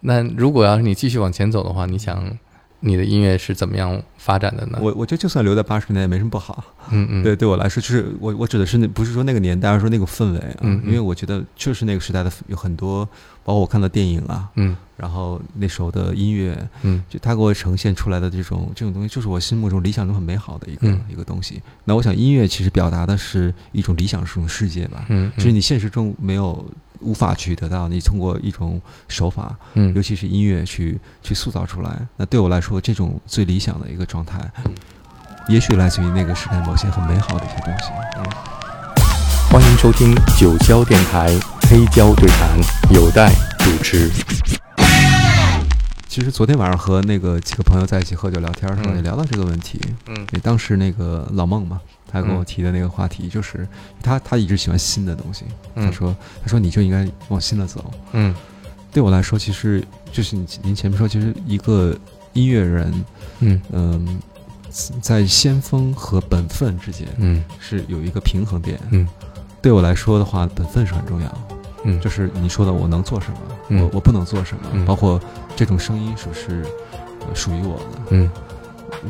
那如果要是你继续往前走的话，你想你的音乐是怎么样发展的呢？我我觉得就算留在八十年代也没什么不好。嗯嗯，对，对我来说，就是我我指的是那不是说那个年代，而是说那个氛围啊。嗯嗯因为我觉得确实那个时代的有很多，包括我看的电影啊，嗯然后那时候的音乐，嗯就他给我呈现出来的这种这种东西，就是我心目中理想中很美好的一个、嗯一个东西。那我想音乐其实表达的是一种理想中的世界吧，嗯，就是你现实中没有无法去得到，你通过一种手法，嗯尤其是音乐去去塑造出来。那对我来说，这种最理想的一个状态，嗯也许来自于那个时代某些很美好的一些东西。嗯欢迎收听九霄电台黑胶对谈，有待主持。其实昨天晚上和那个几个朋友在一起喝酒聊天的时候，嗯也聊到这个问题。嗯也当时那个老孟嘛，他跟我嗯提的那个话题就是，他他一直喜欢新的东西。他嗯说他说你就应该往新的走。嗯对我来说，其实就是你您前面说，其实一个音乐人，嗯嗯，在先锋和本分之间嗯是有一个平衡点。嗯对我来说的话，本分是很重要。嗯，就是你说的，我能做什么，嗯。我我不能做什么，嗯。包括这种声音是不是呃属于我的，嗯。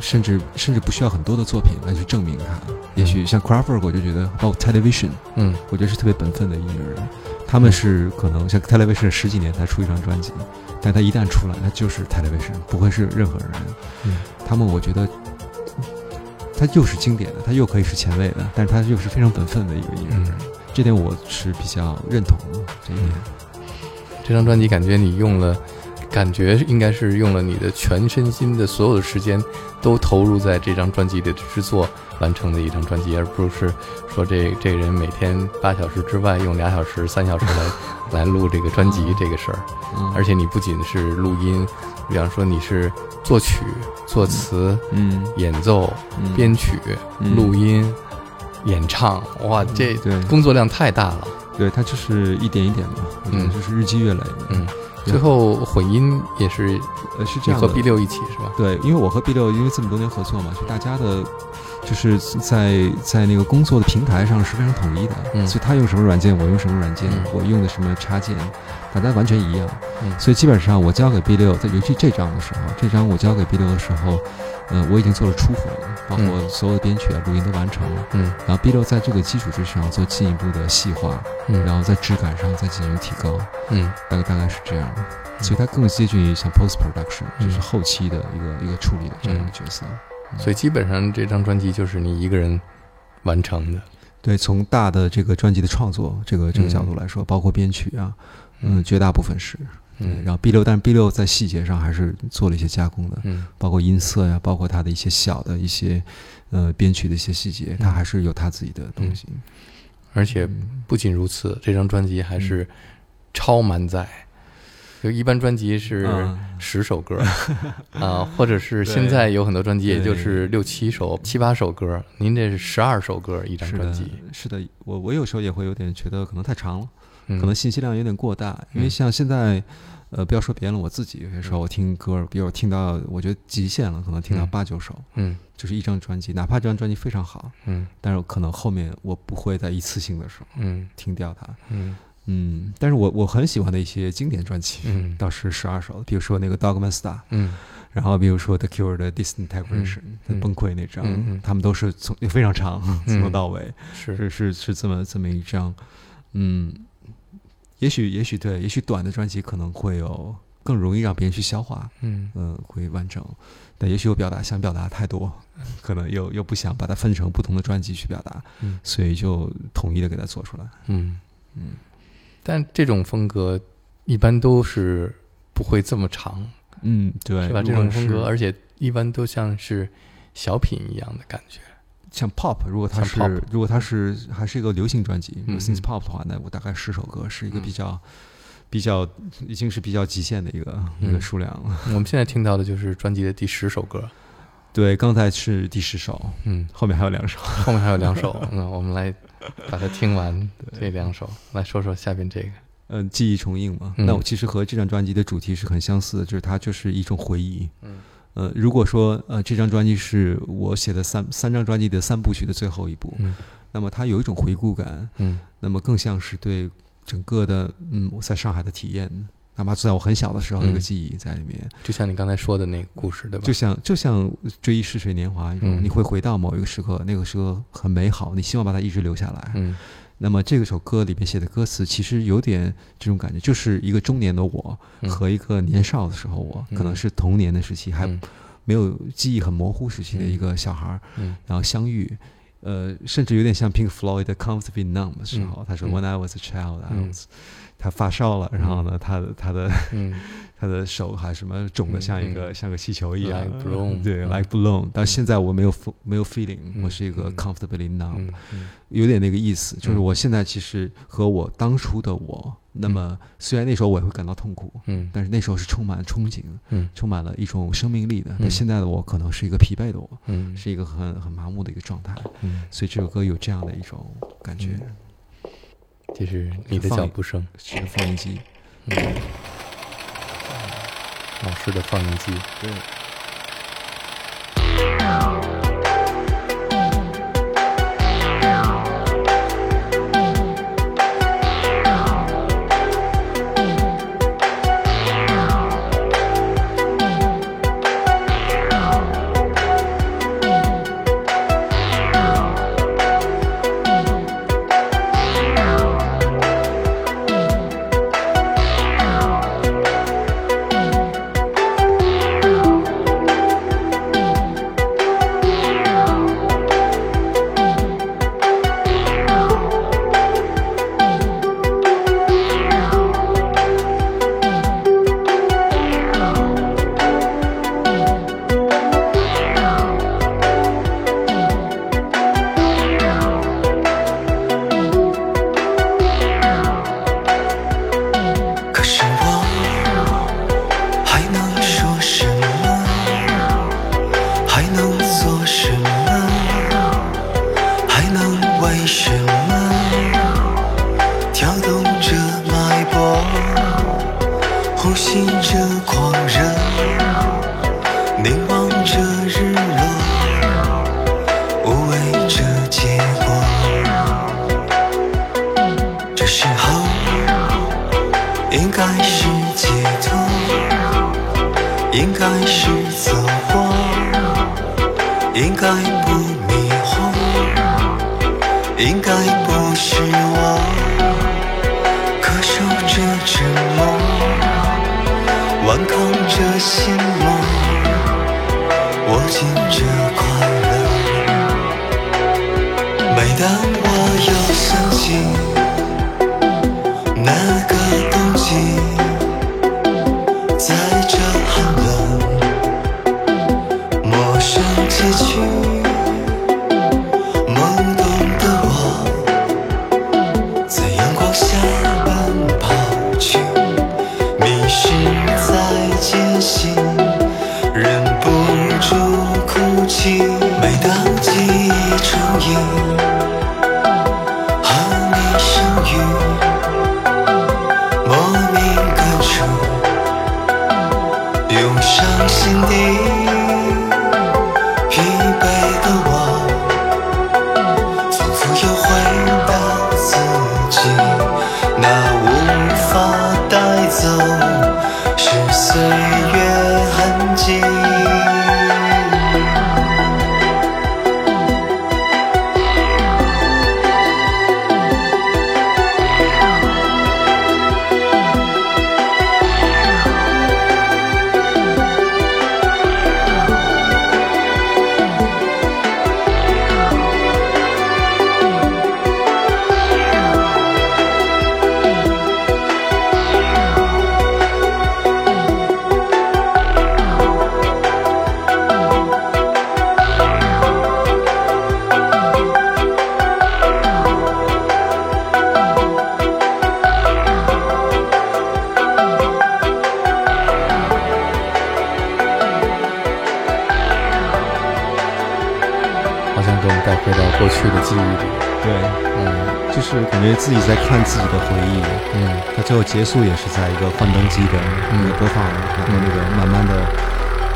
甚至甚至不需要很多的作品来去证明它。也许像 Crawford，我就觉得包括 Television，嗯。我觉得是特别本分的音乐人。他们是可能像 Television 十几年才出一张专辑，但他一旦出来，他就是 Television，不会是任何人。嗯。他们我觉得，他又是经典的，他又可以是前卫的，但是他又是非常本分的一个音乐人。嗯这点我是比较认同的这一点。这张专辑感觉你用了，感觉应该是用了你的全身心的所有的时间都投入在这张专辑的制作完成的一张专辑，而不是说这这个人每天八小时之外用俩小时、三小时来 来录这个专辑这个事儿。嗯而且你不仅是录音，比方说你是作曲、作词、嗯，演奏、嗯编曲、嗯录音、演唱，哇，这对工作量太大了。对，它就是一点一点嘛，嗯就是日积月累。嗯，最后混音也是呃，是这样和。B 六一起是吧？对，因为我和 B 六因为这么多年合作嘛，就大家的，就是在在那个工作的平台上是非常统一的。嗯所以他用什么软件，我用什么软件，嗯我用的什么插件，大家完全一样。嗯所以基本上我交给 B 六，在尤其这张的时候，这张我交给 B 六的时候，呃，我已经做了初混，包括嗯所有的编曲啊、录音都完成了。嗯然后 B 六在这个基础之上做进一步的细化，嗯，然后在质感上再进行提高，嗯大概大概是这样。所以它更接近于像 post production，嗯就是后期的一个一个处理的这样一个角色。所以基本上这张专辑就是你一个人完成的。对，从大的这个专辑的创作这个这个角度来说，包括编曲啊，嗯，绝大部分是。嗯然后 B 六，但是 B 六在细节上还是做了一些加工的，嗯包括音色呀，包括它的一些小的一些呃编曲的一些细节，它嗯还是有它自己的东西。而且嗯不仅如此，这张专辑还是超满载。就一般专辑是嗯。十首歌啊，或者是现在有很多专辑也就是六七首、七八首歌，您这是十二首歌一张专辑，，是的，我我有时候也会有点觉得可能太长了，嗯。可能信息量有点过大，因为嗯。像现在。呃，不要说别人了，我自己有些时候我听歌，比如我听到我觉得极限了，可能听到嗯。八九首，嗯。就是一张专辑，哪怕这张专辑非常好，嗯。但是可能后面我不会在一次性的时候嗯。听掉它。嗯嗯，但是我我很喜欢的一些经典专辑，嗯。倒是十二首，比如说那个 Dogman Star，嗯。然后比如说 The Cure 的 Disintegration，、嗯崩溃那张，嗯嗯。他们都是从非常长，从头到尾，是。是是是这么这么一张，嗯，也许也许对，也许短的专辑可能会有更容易让别人去消化，嗯。嗯、会完整，但也许我表达想表达太多，可能又又不想把它分成不同的专辑去表达，嗯。所以就统一的给它做出来，嗯。嗯。但这种风格一般都是不会这么长，嗯，对，是吧？这种风格，而且一般都像是小品一样的感觉。像 pop，如果它是如果它是还是一个流行专辑，嗯 synth 嗯 pop 的话，那我大概十首歌是一个嗯比较、比较已经是比较极限的一个、一嗯个数量了。我们现在听到的就是专辑的第十首歌，对，刚才是第十首，嗯，后面还有两首。后面还有两首，那我们来 把它听完这两首，来说说下边这个。嗯，记忆重映嘛，嗯。那我其实和这张专辑的主题是很相似的，就是它就是一种回忆。嗯。呃，如果说呃这张专辑是我写的三三张专辑的三部曲的最后一部，嗯。那么它有一种回顾感，嗯。那么更像是对整个的嗯我在上海的体验，哪怕在我很小的时候一个嗯。记忆在里面。就像你刚才说的那个故事，对吧？就像就像追忆似水年华一样，嗯。你会回到某一个时刻，那个时刻很美好，你希望把它一直留下来。嗯。那么这个首歌里面写的歌词，其实有点这种感觉，就是一个中年的我嗯。和一个年少的时候我，嗯。可能是童年的时期，还嗯。没有记忆很模糊时期的一个小孩儿，嗯。然后相遇。呃，甚至有点像 Pink Floyd 的《Comfortably Numb》的时候，他说嗯。“When I was a child, I 嗯。was……” 他发烧了，然后呢，他的他的嗯。他的手还什么肿的嗯像一个、像个气球一样。对嗯，like balloon。到现在我没有没有 feeling，、嗯我是一个嗯。comfortably numb，、有点那个意思，就是嗯。我现在其实和我当初的我，那么虽然那时候我也会感到痛苦，嗯。但是那时候是充满憧憬，嗯。充满了一种生命力的。那嗯现在的我可能是一个疲惫的我，嗯。是一个很很麻木的一个状态，嗯，所以这首歌有这样的一种感觉。这是你的脚步声，是放映机，嗯，老师的放映机。对。跳动着脉搏，呼吸着狂热，凝望着日落，无畏着结果。这时候。应该是解脱，应该是走过，应该不迷惑，应该不是，沉默，顽抗着心好像给我们带回到过去的记忆里。对，嗯就是感觉自己在看自己的回忆。嗯它最后结束也是在一个幻灯机的那个播放，然后那个慢慢的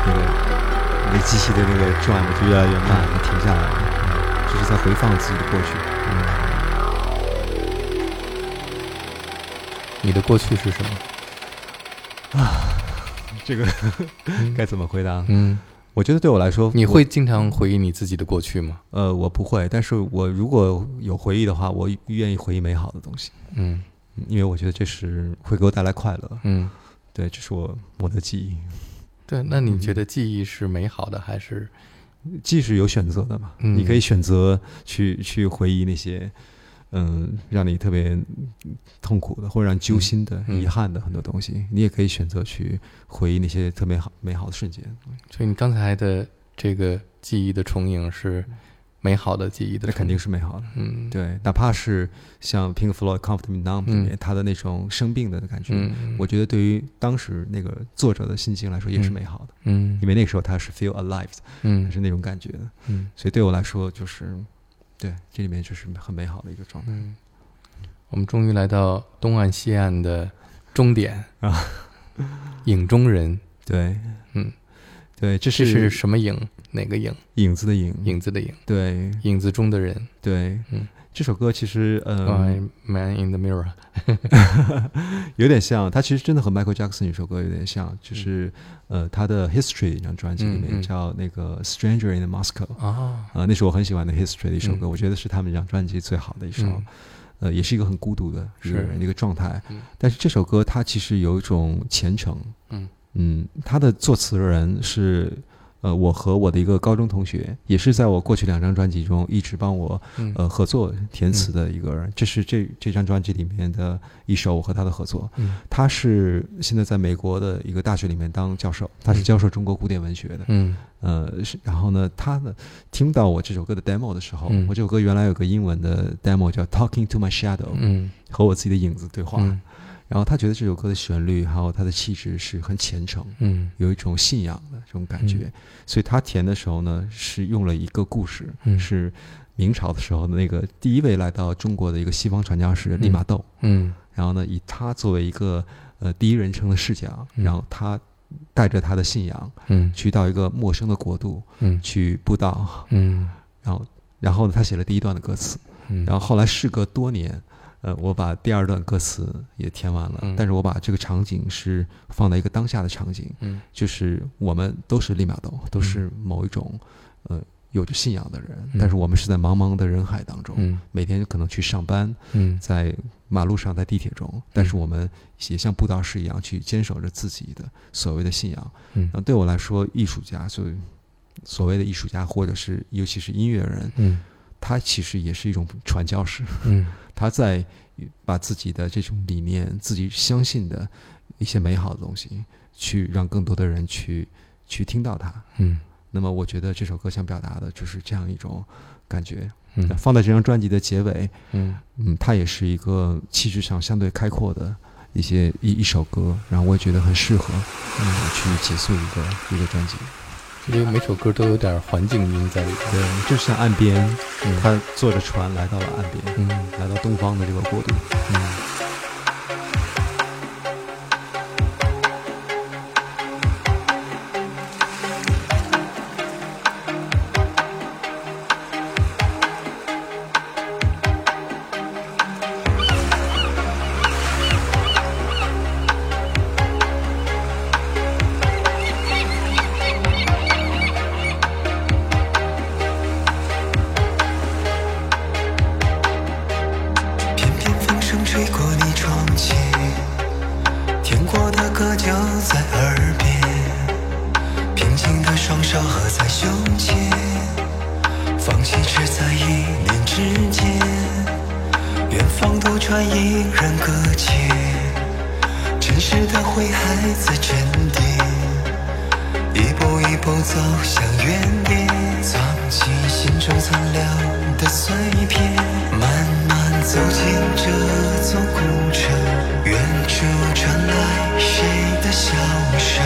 那个那个机器的那个转的就越来越慢，它停下来了，就是在回放自己的过去。嗯你的过去是什么？啊这个该怎么回答？嗯，我觉得对我来说，你会经常回忆你自己的过去吗？呃，我不会，但是我如果有回忆的话，我愿意回忆美好的东西，嗯嗯因为我觉得这是会给我带来快乐。嗯，对，这是我我的记忆，对。那你觉得记忆是美好的还是？记忆是有选择的嘛，嗯你可以选择去去回忆那些。嗯，让你特别痛苦的，或者让你揪心的、嗯遗憾的很多东西，你也可以选择去回忆那些特别好、美好的瞬间。所以你刚才的这个记忆的重影是美好的记忆的，那肯定是美好的。嗯，对，哪怕是像 Pink Floyd《Comfort Me Numb》里面，嗯他的那种生病的感觉，嗯，我觉得对于当时那个作者的心情来说也是美好的，嗯。因为那个时候他是 feel alive，嗯。是那种感觉的，嗯。所以对我来说就是，对，这里面就是很美好的一个状态。嗯，我们终于来到东岸西岸的终点啊，影中人，对，嗯，对，这是什么影？哪个影？影子的影，影子的影，对。影子中的人。对，嗯，这首歌其实呃、呃 Man in the Mirror。有点像，它其实真的和 Michael Jackson 有首歌有点像，就是、呃他的 History 一张专辑里面叫那个 Stranger in Moscow。啊，啊、那是我很喜欢的 History 的一首歌，嗯我觉得是他们这张专辑最好的一首，嗯呃，也是一个很孤独的一个是人的一个状态。嗯但是这首歌它其实有一种虔诚，嗯嗯，他的作词人是呃我和我的一个高中同学，也是在我过去两张专辑中一直帮我嗯呃合作填词的一个人。这是这这张专辑里面的一首我和他的合作。嗯他是现在在美国的一个大学里面当教授，他是嗯教授中国古典文学的。嗯呃，是，然后呢，他呢听到我这首歌的 demo 的时候，嗯我这首歌原来有个英文的 demo 叫 Talking to My Shadow，、嗯和我自己的影子对话。嗯然后他觉得这首歌的旋律还有他的气质是很虔诚，嗯。有一种信仰的这种感觉，嗯。所以他填的时候呢，是用了一个故事，嗯。是明朝的时候的那个第一位来到中国的一个西方传教士利玛窦，嗯。然后呢，以他作为一个呃第一人称的视角，嗯。然后他带着他的信仰嗯。去到一个陌生的国度嗯。去布道，嗯。然后然后呢，他写了第一段的歌词，嗯，然后后来事隔多年。呃，我把第二段歌词也填完了，嗯。但是我把这个场景是放在一个当下的场景，嗯。就是我们都是利玛窦，都是某一种呃有着信仰的人，嗯。但是我们是在茫茫的人海当中，嗯每天可能去上班，嗯。在马路上，在地铁中，但是我们也像布道士一样去坚守着自己的所谓的信仰。嗯。那对我来说，艺术家，所所谓的艺术家，或者是尤其是音乐人，嗯他其实也是一种传教士，嗯 他在把自己的这种理念、自己相信的一些美好的东西，去让更多的人去去听到它。嗯那么，我觉得这首歌想表达的就是这样一种感觉。嗯放在这张专辑的结尾，嗯嗯，它也是一个气质上相对开阔的一些一一首歌，然后我也觉得很适合，嗯，去结束一个一个专辑。因为每首歌都有点环境音在里面。对，就像岸边，嗯他坐着船来到了岸边，嗯来到东方的这个国度。嗯的碎片，慢慢走进这座古城。远处传来谁的笑声？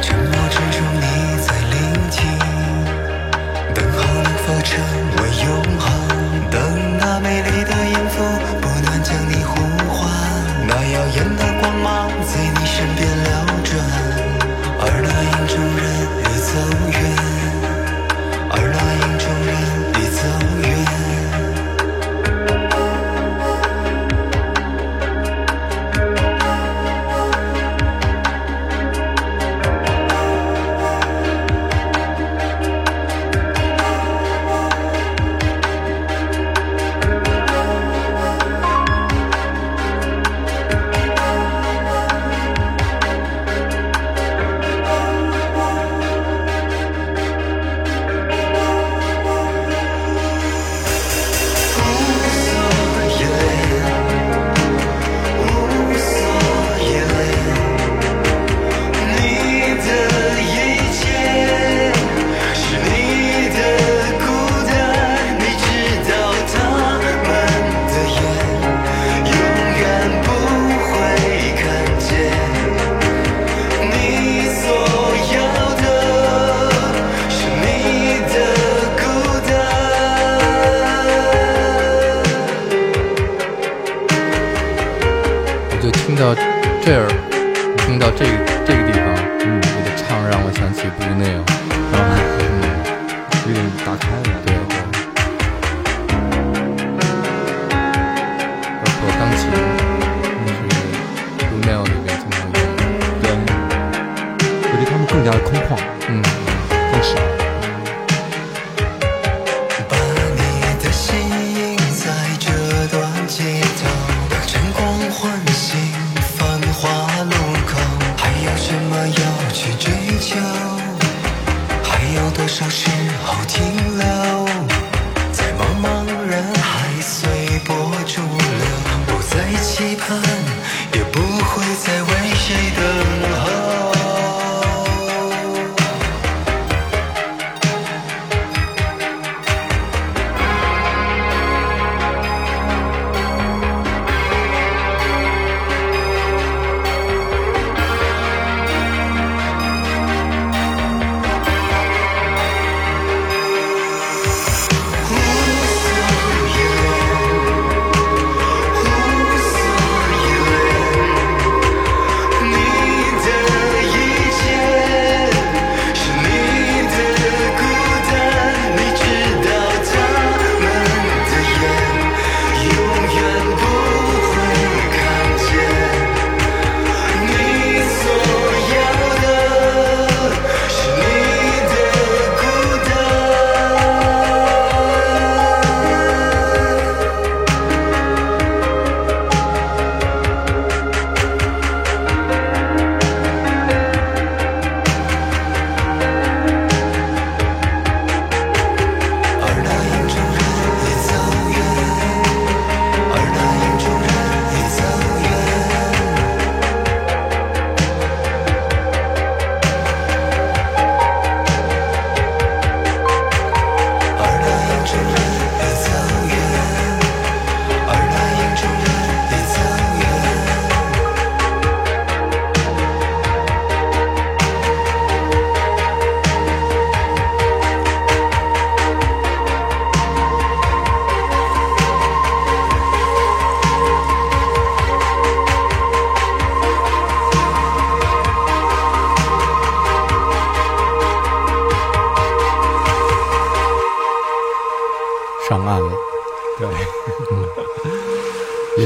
沉默之中你在听到这儿听到这个这个地方。嗯你的唱让我想起 renee 然后嗯。有点打开了对。对对包括钢琴是 renee 里面经常用的对。我觉得他们更加的空旷。嗯。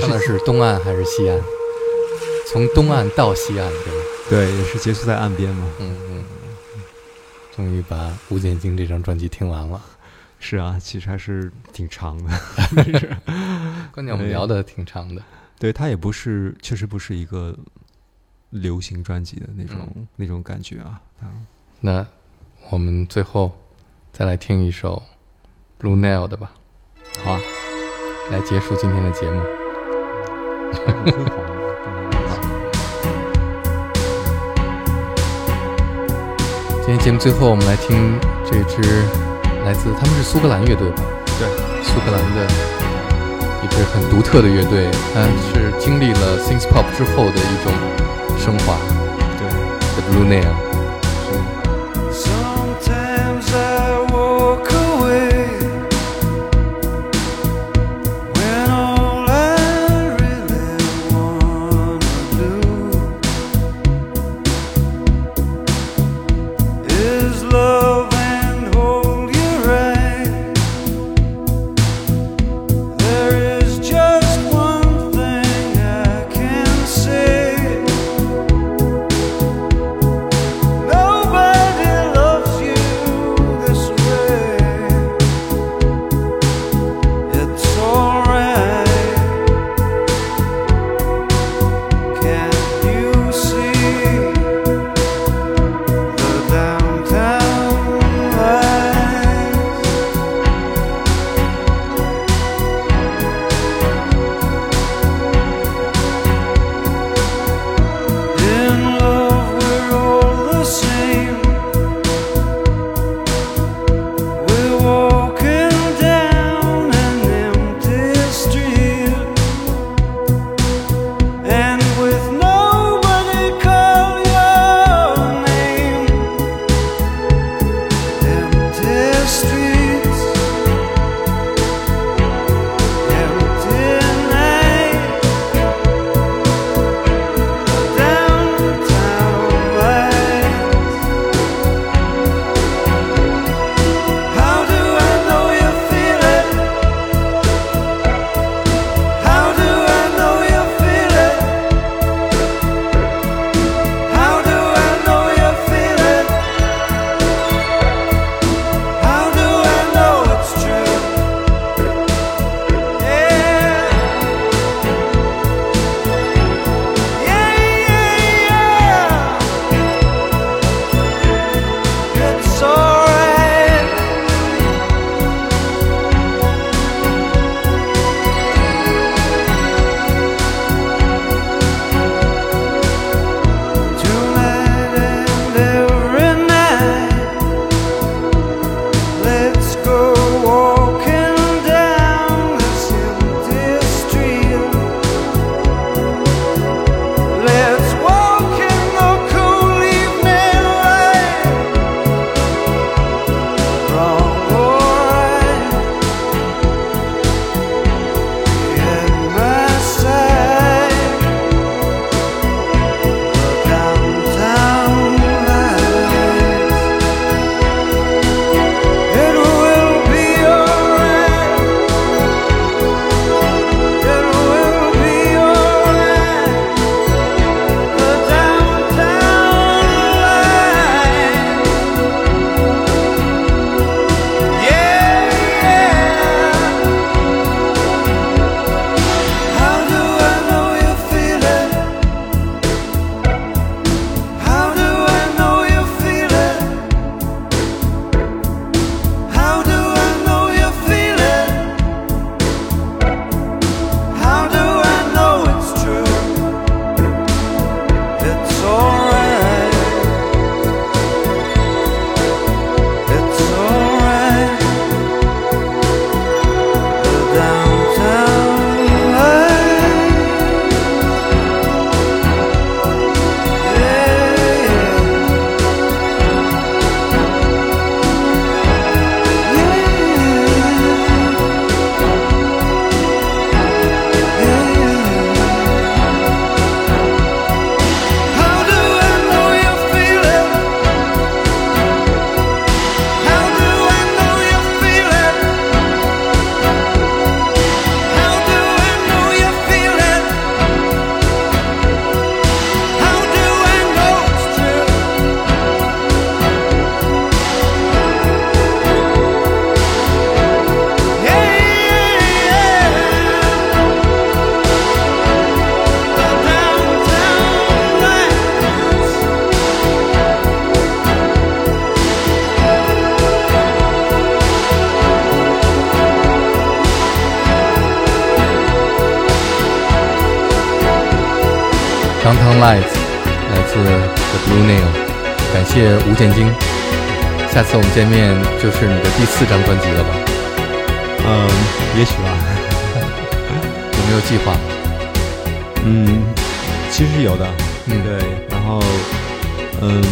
也上的是东岸还是西岸？从东岸到西岸，对吧？对，也是结束在岸边嘛。嗯嗯。终于把《吴建京》这张专辑听完了。是啊，其实还是挺长的。关键我们聊的挺长的。对，它也不是，确实不是一个流行专辑的那种、那种感觉啊。啊那我们最后再来听一首 Blue Nail 的吧，好啊，来结束今天的节目。很辉煌。今天节目最后，我们来听这支来自他们是苏格兰乐队吧？对，苏格兰的一支很独特的乐队，它是经历了 synth pop 之后的一种升华。对，The Blue Nail。Downtown Lights 来自 The Blue Nail，感谢吴建京。下次我们见面就是你的第四张专辑了吧？嗯，也许吧。有没有计划？嗯，其实有的。嗯，对。然后，嗯，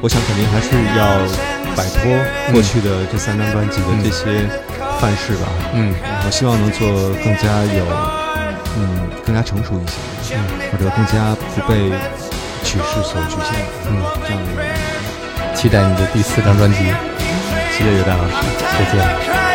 我想肯定还是要摆脱过去的这三张专辑的这些范式吧。嗯，我希望能做更加有，嗯，更加成熟一些，嗯，或者更加不被曲式所局限，嗯，这样的一个。期待你的第四张专辑。谢谢刘丹老师，再见。